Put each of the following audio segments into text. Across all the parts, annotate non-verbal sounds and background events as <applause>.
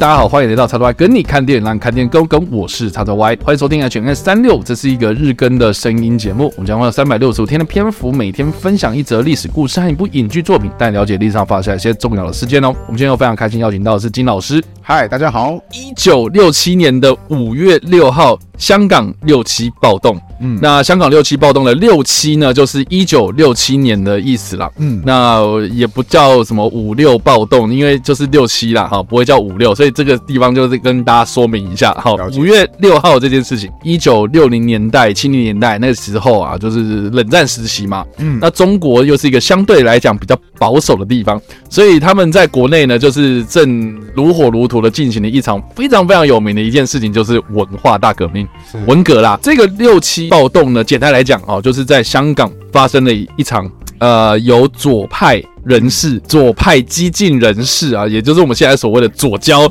大家好，欢迎来到叉叉 Y 跟你看电影，让看电影更跟。我是叉叉 Y，欢迎收听 H N 三六，这是一个日更的声音节目。我们将会有三百六十五天的篇幅，每天分享一则历史故事和一部影剧作品，带你了解历史上发生一些重要的事件哦。我们今天又非常开心邀请到的是金老师。嗨，大家好。一九六七年的五月六号，香港六七暴动。嗯，那香港六七暴动的六七呢，就是一九六七年的意思啦。嗯，那也不叫什么五六暴动，因为就是六七啦，哈，不会叫五六，所以这个地方就是跟大家说明一下，好，五月六号这件事情，一九六零年代、七零年代那个时候啊，就是冷战时期嘛。嗯，那中国又是一个相对来讲比较保守的地方，所以他们在国内呢，就是正如火如荼的进行了一场非常非常有名的一件事情，就是文化大革命，文革啦。这个六七。暴动呢，简单来讲哦，就是在香港发生了一场，呃，由左派。人士，左派激进人士啊，也就是我们现在所谓的左胶，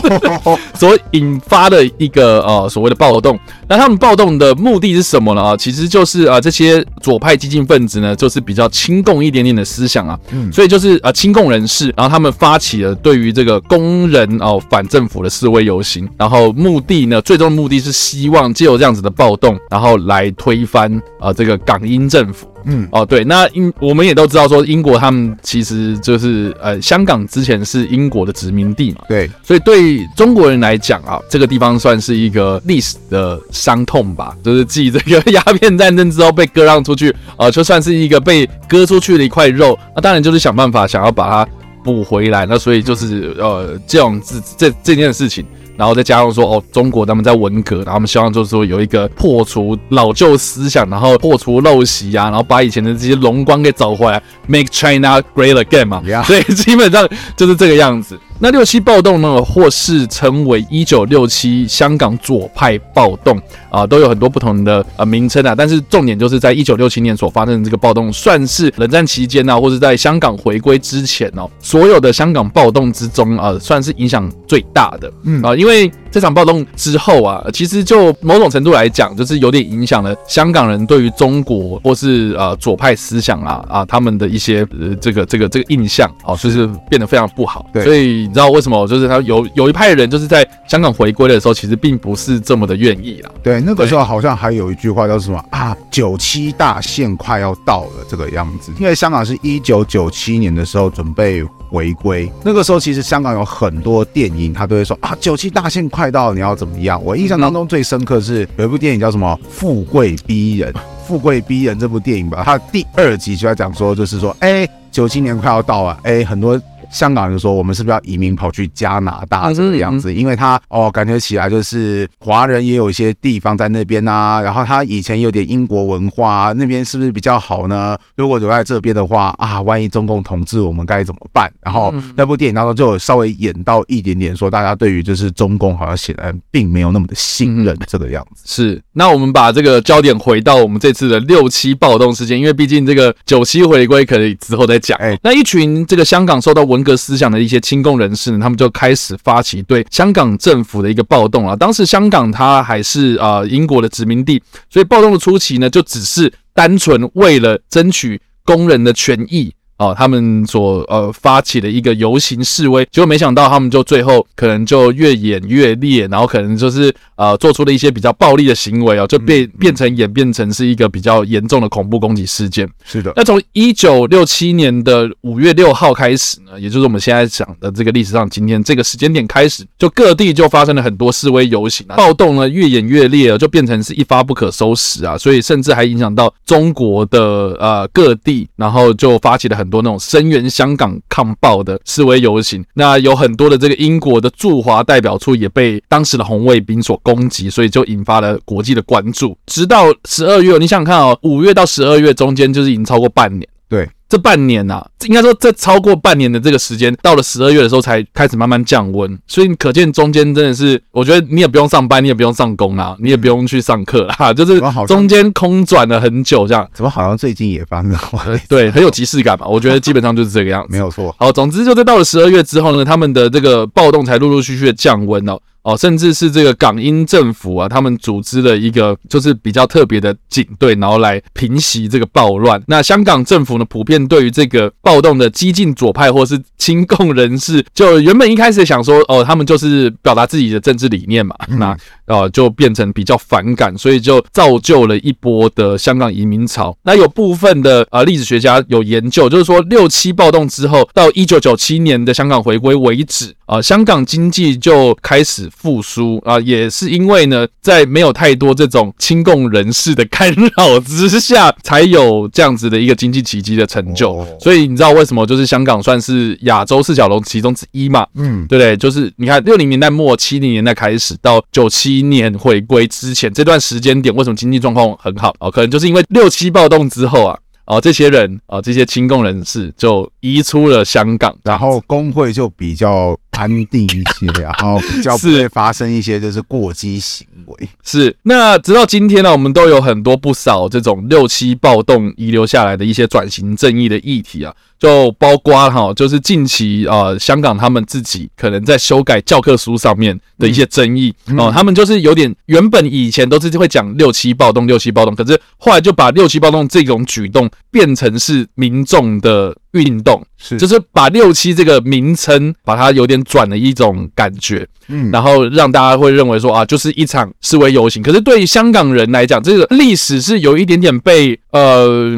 <laughs> 所引发的一个呃所谓的暴动。那他们暴动的目的是什么呢？啊，其实就是啊这些左派激进分子呢，就是比较亲共一点点的思想啊，嗯，所以就是啊亲共人士，然后他们发起了对于这个工人哦反政府的示威游行，然后目的呢，最终的目的是希望借由这样子的暴动，然后来推翻啊这个港英政府。嗯，哦对，那英我们也都知道说英国他们。嗯，其实就是呃，香港之前是英国的殖民地嘛，对，所以对中国人来讲啊，这个地方算是一个历史的伤痛吧，就是继这个鸦片战争之后被割让出去，呃，就算是一个被割出去的一块肉，那当然就是想办法想要把它补回来，那所以就是呃，这种这这这件事情。然后再加上说哦，中国他们在文革，然后他们希望就是说有一个破除老旧思想，然后破除陋习啊，然后把以前的这些荣光给找回来，Make China Great Again 嘛，Yeah. 所以基本上就是这个样子。那六七暴动呢，或是称为一九六七香港左派暴动啊，都有很多不同的呃名称啊。但是重点就是在一九六七年所发生的这个暴动，算是冷战期间啊，或者在香港回归之前哦，所有的香港暴动之中啊，算是影响最大的。嗯啊，因为这场暴动之后啊，其实就某种程度来讲，就是有点影响了香港人对于中国或是呃左派思想啊啊他们的一些呃这个这个这个印象哦，就是变得非常不好。对，所以。你知道为什么？就是他有有一派人，就是在香港回归的时候，其实并不是这么的愿意啦。对，那个时候好像还有一句话叫什么啊？九七大限快要到了，这个样子。因为香港是一九九七年的时候准备回归，那个时候其实香港有很多电影，他都会说啊，九七大限快快到，你要怎么样？我印象当中最深刻是有一部电影叫什么《富贵逼人》，《富贵逼人》这部电影吧，它第二集就在讲说，就是说，哎，九七年快要到了，哎，很多。香港人说：“我们是不是要移民跑去加拿大这个样子？因为他哦，感觉起来就是华人也有一些地方在那边啊。然后他以前有点英国文化，那边是不是比较好呢？如果留在这边的话啊，万一中共统治我们该怎么办？然后那部电影当中就有稍微演到一点点，说大家对于就是中共好像显然并没有那么的信任这个样子。是，那我们把这个焦点回到我们这次的六七暴动事件，因为毕竟这个九七回归可以之后再讲。哎，那一群这个香港受到文。人格思想的一些亲共人士呢，他们就开始发起对香港政府的一个暴动了。当时香港它还是啊、呃、英国的殖民地，所以暴动的初期呢，就只是单纯为了争取工人的权益。哦，他们所呃发起的一个游行示威，结果没想到他们就最后可能就越演越烈，然后可能就是呃做出了一些比较暴力的行为哦，就变变成演变成是一个比较严重的恐怖攻击事件。是的，那从一九六七年的五月六号开始呢，也就是我们现在讲的这个历史上今天这个时间点开始，就各地就发生了很多示威游行啊，暴动呢越演越烈，就变成是一发不可收拾啊，所以甚至还影响到中国的呃各地，然后就发起了很。很多那种声援香港抗暴的示威游行，那有很多的这个英国的驻华代表处也被当时的红卫兵所攻击，所以就引发了国际的关注。直到十二月，你想看哦，五月到十二月中间就是已经超过半年。对。这半年呐、啊，应该说这超过半年的这个时间，到了十二月的时候才开始慢慢降温，所以你可见中间真的是，我觉得你也不用上班，你也不用上工啊，你也不用去上课啦，就是中间空转了很久这样。怎么好像最近也发生了？对，很有即视感嘛。我觉得基本上就是这个样子，<laughs> 没有错。好，总之就在到了十二月之后呢，他们的这个暴动才陆陆续续的降温哦。哦，甚至是这个港英政府啊，他们组织了一个就是比较特别的警队，然后来平息这个暴乱。那香港政府呢，普遍对于这个暴动的激进左派或是亲共人士，就原本一开始想说，哦，他们就是表达自己的政治理念嘛，那呃就变成比较反感，所以就造就了一波的香港移民潮。那有部分的呃历史学家有研究，就是说六七暴动之后到一九九七年的香港回归为止，啊、呃，香港经济就开始复苏啊，也是因为呢，在没有太多这种亲共人士的干扰之下，才有这样子的一个经济奇迹的成就。所以你知道为什么就是香港算是亚洲四小龙其中之一嘛？嗯，对不对？就是你看六零年代末七零年代开始到九七今年回归之前这段时间点，为什么经济状况很好哦？可能就是因为六七暴动之后啊。哦，这些人啊，这些亲共人士就移出了香港，然后工会就比较安定一些，然后 <laughs> 比较不会发生一些就是过激行为。是，那直到今天呢，我们都有很多不少这种六七暴动遗留下来的一些转型正义的议题啊。就包括哈，就是近期啊，香港他们自己可能在修改教科书上面的一些争议哦，他们就是有点原本以前都是会讲六七暴动，六七暴动，可是后来就把六七暴动这种举动变成是民众的运动，是就是把六七这个名称把它有点转了一种感觉，嗯，然后让大家会认为说啊，就是一场示威游行，可是对于香港人来讲，这个历史是有一点点被呃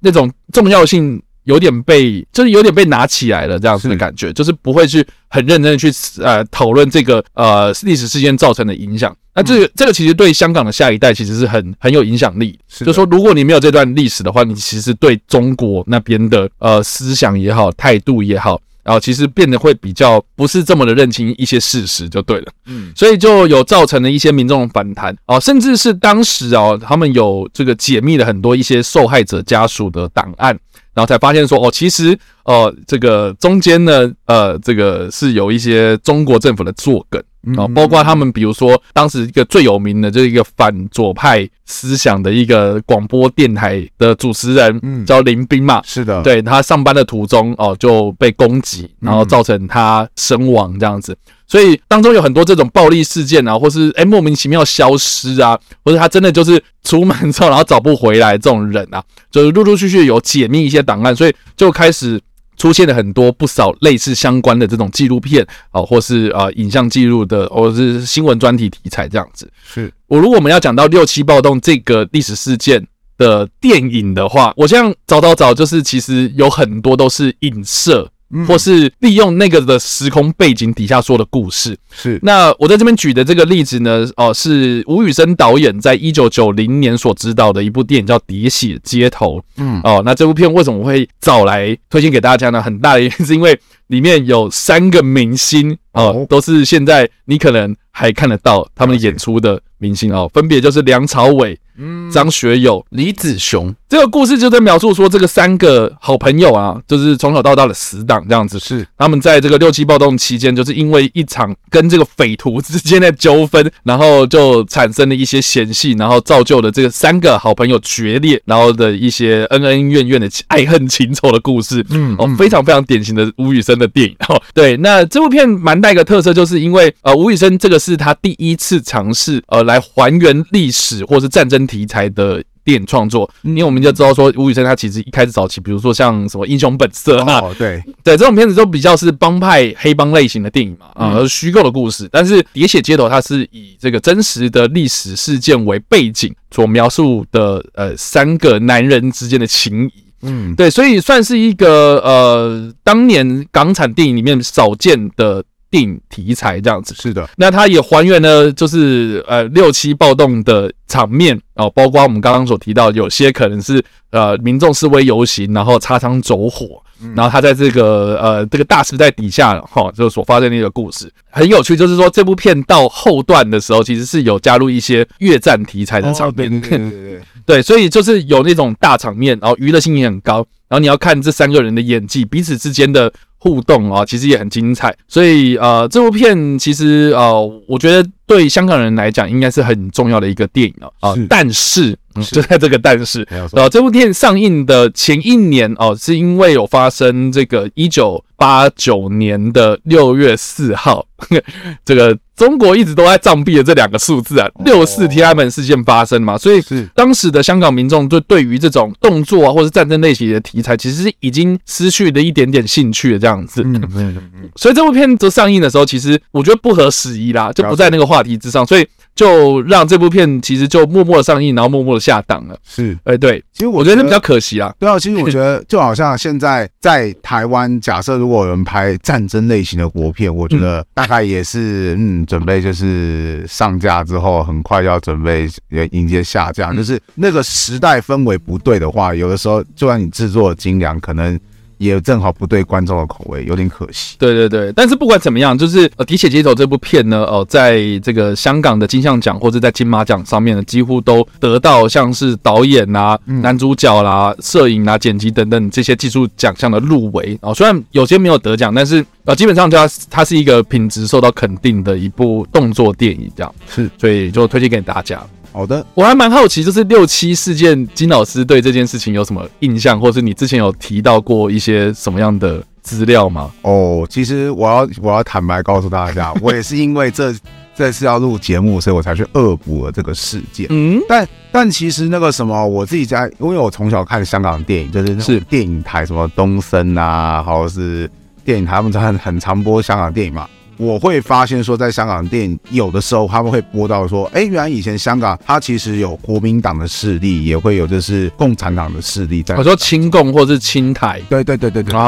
那种重要性。有点被，就是有点被拿起来了这样子的感觉，就是不会去很认真的去呃讨论这个呃历史事件造成的影响。那这个这个其实对香港的下一代其实是很很有影响力。就是说，如果你没有这段历史的话，你其实对中国那边的呃思想也好，态度也好，然后其实变得会比较不是这么的认清一些事实就对了。嗯，所以就有造成了一些民众的反弹哦，甚至是当时哦，他们有这个解密了很多一些受害者家属的档案。然后才发现说，哦，其实，呃，这个中间呢，呃，这个是有一些中国政府的作梗啊，包括他们，比如说当时一个最有名的，就是一个反左派思想的一个广播电台的主持人，嗯，叫林彬嘛，是的，对，他上班的途中哦就被攻击，然后造成他身亡这样子。所以当中有很多这种暴力事件啊，或是哎莫名其妙消失啊，或者他真的就是出门之后然后找不回来这种人啊，就是陆陆续续有解密一些档案，所以就开始出现了很多不少类似相关的这种纪录片啊，或是啊影像记录的，或是新闻专题题材这样子。是我如果我们要讲到六七暴动这个历史事件的电影的话，我这样找找找，就是其实有很多都是影射。或是利用那个的时空背景底下说的故事，是。那我在这边举的这个例子呢，哦，是吴宇森导演在一九九零年所执导的一部电影叫《喋血街头》。嗯，哦，那这部片为什么我会找来推荐给大家呢？很大的原因 <laughs> 是因为里面有三个明星哦，都是现在你可能还看得到他们演出的明星哦，分别就是梁朝伟。嗯，张学友、李子雄，这个故事就在描述说，这个三个好朋友啊，就是从小到大的死党这样子。是他们在这个六七暴动期间，就是因为一场跟这个匪徒之间的纠纷，然后就产生了一些嫌隙，然后造就了这个三个好朋友决裂，然后的一些恩恩怨怨的爱恨情仇的故事。嗯，哦，非常非常典型的吴宇森的电影。哦，对，那这部片蛮大一个特色，就是因为呃，吴宇森这个是他第一次尝试呃来还原历史或是战争题材的电影创作，因为我们就知道说吴宇森他其实一开始早期，比如说像什么《英雄本色》啊，对对，这种片子都比较是帮派黑帮类型的电影嘛，啊，虚构的故事。但是《喋血街头》它是以这个真实的历史事件为背景所描述的，呃，三个男人之间的情谊，嗯，对，所以算是一个呃，当年港产电影里面少见的。电影题材这样子。是的，那它也还原了就是呃六七暴动的场面哦，包括我们刚刚所提到，有些可能是呃民众示威游行，然后擦枪走火，然后他在这个呃这个大时代底下哈，就所发生的一个故事。很有趣，就是说这部片到后段的时候，其实是有加入一些越战题材的场面，对对对。<laughs> 对，所以就是有那种大场面，然后娱乐性也很高，然后你要看这三个人的演技，彼此之间的。互动啊，其实也很精彩，所以呃，这部片其实呃，我觉得对香港人来讲，应该是很重要的一个电影啊。啊，但是，就在这个但是，呃，这部电影上映的前一年哦，是因为有发生这个一九八九年的六月四号，<laughs> 这个中国一直都在藏币的这两个数字啊，六四天安门事件发生嘛，所以是当时的香港民众就对于这种动作啊，或者战争类型的题材，其实是已经失去了一点点兴趣的这样子。嗯嗯嗯。所以这部片子上映的时候，其实我觉得不合时宜啦，就不在那个话题之上，所以。就让这部片其实就默默的上映，然后默默的下档了。是，哎，对，其实我觉得那比较可惜啊。对啊，其实我觉得就好像现在在台湾，假设如果有人拍战争类型的国片，我觉得大概也是嗯，准备就是上架之后很快要准备迎接下架，就是那个时代氛围不对的话，有的时候就算你制作精良，可能。也正好不对观众的口味，有点可惜。对对对，但是不管怎么样，就是呃，《喋血街头》这部片呢，哦、呃，在这个香港的金像奖或者在金马奖上面呢，几乎都得到像是导演啊、嗯、男主角啦、摄影啊、剪辑等等这些技术奖项的入围哦、呃。虽然有些没有得奖，但是呃，基本上它它是一个品质受到肯定的一部动作电影，这样是，所以就推荐给大家。好的，我还蛮好奇，就是六七事件，金老师对这件事情有什么印象，或是你之前有提到过一些什么样的资料吗？哦，其实我要我要坦白告诉大家，<laughs> 我也是因为这这次要录节目，所以我才去恶补了这个事件。嗯，但但其实那个什么，我自己在，因为我从小看香港电影，就是是电影台什么东森啊，或者是电影台，他们很很常播香港电影嘛。我会发现说，在香港电影有的时候他们会播到说，哎，原来以前香港它其实有国民党的势力，也会有就是共产党的势力在。我说亲共或是亲台，对对对对对。然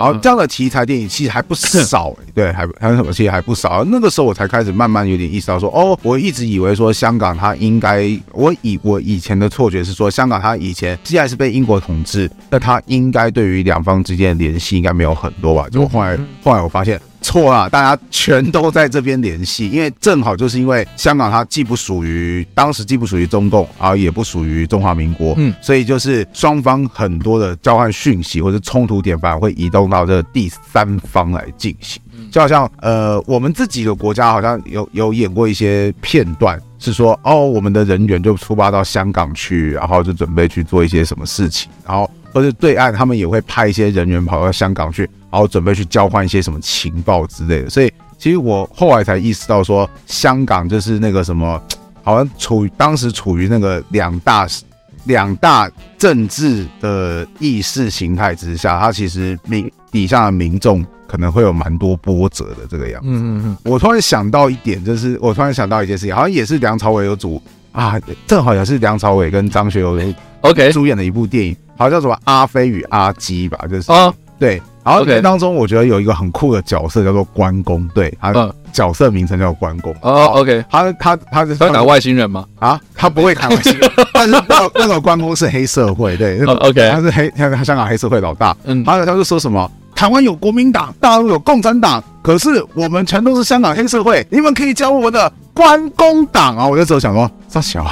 后这样的题材电影其实还不少，对，还还有什么？其实还不少。那个时候我才开始慢慢有点意识到说，哦，我一直以为说香港它应该，我以我以前的错觉是说，香港它以前既然是被英国统治，那它应该对于两方之间的联系应该没有很多吧？结果后来后来我发现。错啊！大家全都在这边联系，因为正好就是因为香港它既不属于当时既不属于中共，然后也不属于中华民国，嗯，所以就是双方很多的交换讯息或者冲突点反而会移动到这第三方来进行，就好像呃，我们自己的国家好像有有演过一些片段，是说哦，我们的人员就出发到香港去，然后就准备去做一些什么事情，然后。或者对岸他们也会派一些人员跑到香港去，然后准备去交换一些什么情报之类的。所以其实我后来才意识到说，香港就是那个什么，<tsk> 好像处于当时处于那个两大两大政治的意识形态之下，它其实民底下的民众可能会有蛮多波折的这个样子。嗯嗯嗯。我突然想到一点，就是我突然想到一件事情，好像也是梁朝伟有主啊，正好也是梁朝伟跟张学友 OK 主演的一部电影。好像叫什么阿飞与阿基吧，就是啊，对。然后当中我觉得有一个很酷的角色叫做关公，对，他角色名称叫关公。哦，OK，他他他是他打外星人吗？啊，他不会砍外星人，<laughs> 但是那个那个关公是黑社会，对，OK，他是黑，他香港黑社会老大。嗯，他他就说什么台湾有国民党，大陆有共产党，可是我们全都是香港黑社会，你们可以加入我们的关公党啊！我那时候想说，这小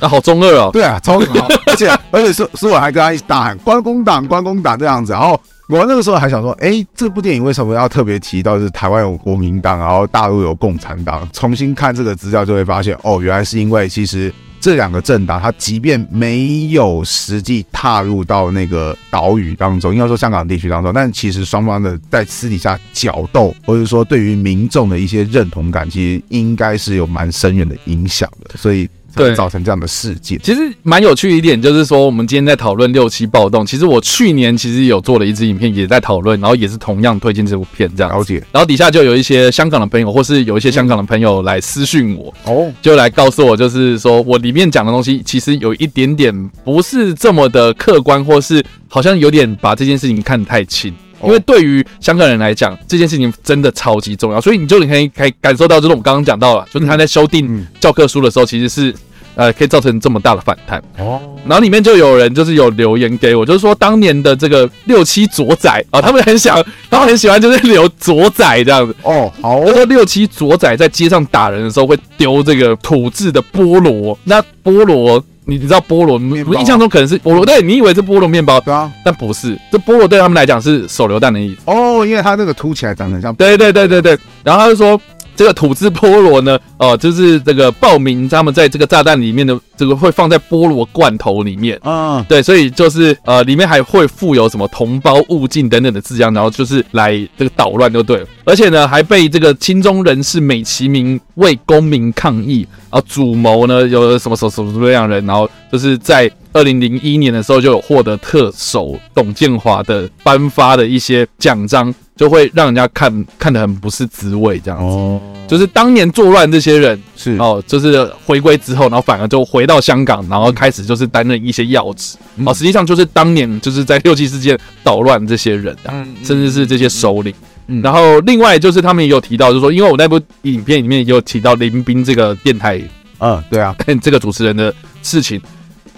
那 <laughs> 好中二哦。对啊，超好，而且而且是是我还跟他一起大喊关公党，关公党这样子，然后。我那个时候还想说，哎，这部电影为什么要特别提到是台湾有国民党，然后大陆有共产党？重新看这个资料就会发现，哦，原来是因为其实这两个政党，它即便没有实际踏入到那个岛屿当中，应该说香港地区当中，但其实双方的在私底下角斗，或者说对于民众的一些认同感，其实应该是有蛮深远的影响的，所以。对，造成这样的事件，其实蛮有趣的一点就是说，我们今天在讨论六七暴动。其实我去年其实有做了一支影片，也在讨论，然后也是同样推荐这部片这样。了解。然后底下就有一些香港的朋友，或是有一些香港的朋友来私讯我，哦，就来告诉我，就是说我里面讲的东西，其实有一点点不是这么的客观，或是好像有点把这件事情看得太轻。因为对于香港人来讲，这件事情真的超级重要，所以你就你可以可以感受到，就是我们刚刚讲到了，就是他在修订教科书的时候，其实是呃可以造成这么大的反弹哦。然后里面就有人就是有留言给我，就是说当年的这个六七左仔啊，他们很想，他们很喜欢就是留左仔这样子哦。好，他说六七左仔在街上打人的时候会丢这个土制的菠萝，那菠萝。你你知道菠萝？我印象中可能是菠萝，对，你以为是菠萝面包，对啊，但不是，这菠萝对他们来讲是手榴弹的意思。哦，因为它那个凸起来长得很像。对对对对对。然后他就说，这个土制菠萝呢，哦、呃，就是这个报名他们在这个炸弹里面的这个会放在菠萝罐头里面啊，对，所以就是呃里面还会附有什么同胞勿进等等的字样，然后就是来这个捣乱就对了，而且呢还被这个亲中人士美其名为公民抗议，然后主谋呢有什么什么什么什么样人，然后就是在。二零零一年的时候就有获得特首董建华的颁发的一些奖章，就会让人家看看得很不是滋味这样子。哦，就是当年作乱这些人是哦，就是回归之后，然后反而就回到香港，然后开始就是担任一些要职。哦，实际上就是当年就是在六七事件捣乱这些人，嗯，甚至是这些首领。嗯，然后另外就是他们也有提到，就是说，因为我那部影片里面也有提到林斌这个电台，嗯，对啊，跟 <laughs> 这个主持人的事情。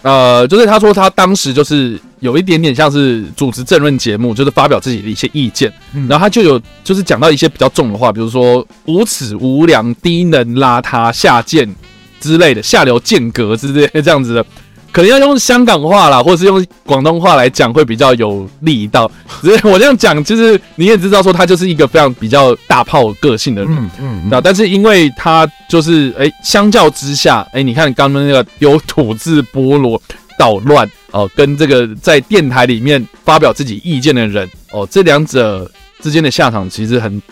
呃，就是他说他当时就是有一点点像是主持政论节目，就是发表自己的一些意见，然后他就有就是讲到一些比较重的话，比如说无耻、无良、低能、邋遢、下贱之类的，下流、贱格之类的这样子的。可能要用香港话啦，或者是用广东话来讲会比较有力道。<laughs> 只是我这样讲，就是你也知道说他就是一个非常比较大炮个性的人，嗯嗯。那但是因为他就是哎、欸，相较之下，哎、欸，你看刚刚那个有土字菠萝捣乱哦，跟这个在电台里面发表自己意见的人哦，这两者之间的下场其实很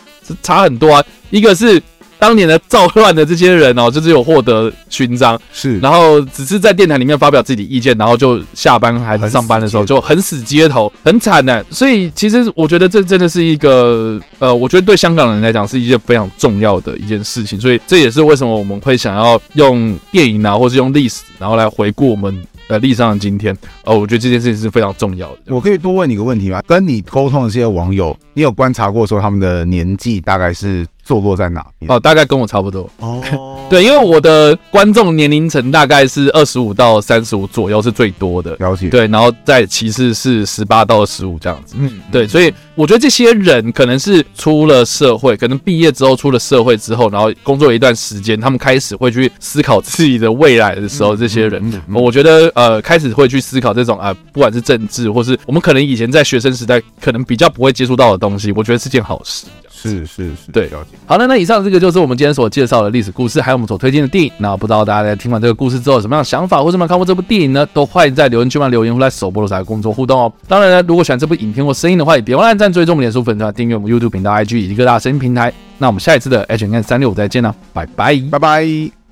差很多啊。一个是。当年的造乱的这些人哦，就是有获得勋章，是，然后只是在电台里面发表自己意见，然后就下班还是上班的时候就横死街头，很惨的。所以其实我觉得这真的是一个，呃，我觉得对香港人来讲是一件非常重要的一件事情。所以这也是为什么我们会想要用电影啊，或是用历史，然后来回顾我们呃历史上的今天。呃，我觉得这件事情是非常重要的。我可以多问你个问题吗？跟你沟通的这些网友，你有观察过说他们的年纪大概是？坐落在哪边？哦，大概跟我差不多。哦，对，因为我的观众年龄层大概是二十五到三十五左右是最多的。了解。对，然后再其次是十八到十五这样子。嗯，对，所以我觉得这些人可能是出了社会，可能毕业之后出了社会之后，然后工作了一段时间，他们开始会去思考自己的未来的时候，这些人，我觉得呃，开始会去思考这种啊，不管是政治，或是我们可能以前在学生时代可能比较不会接触到的东西，我觉得是件好事。是是是，对。好的，那以上这个就是我们今天所介绍的历史故事，还有我们所推荐的电影。那不知道大家在听完这个故事之后有什么样的想法，或者有没有看过这部电影呢？都欢迎在留言区帮留言，或在首播的时候来工作互动哦。当然呢，如果喜欢这部影片或声音的话，也别忘了按赞、追踪我们脸书粉团、订阅我们 YouTube 频道、IG 以及各大声音平台。那我们下一次的 H N 三六五再见了，拜拜，拜拜。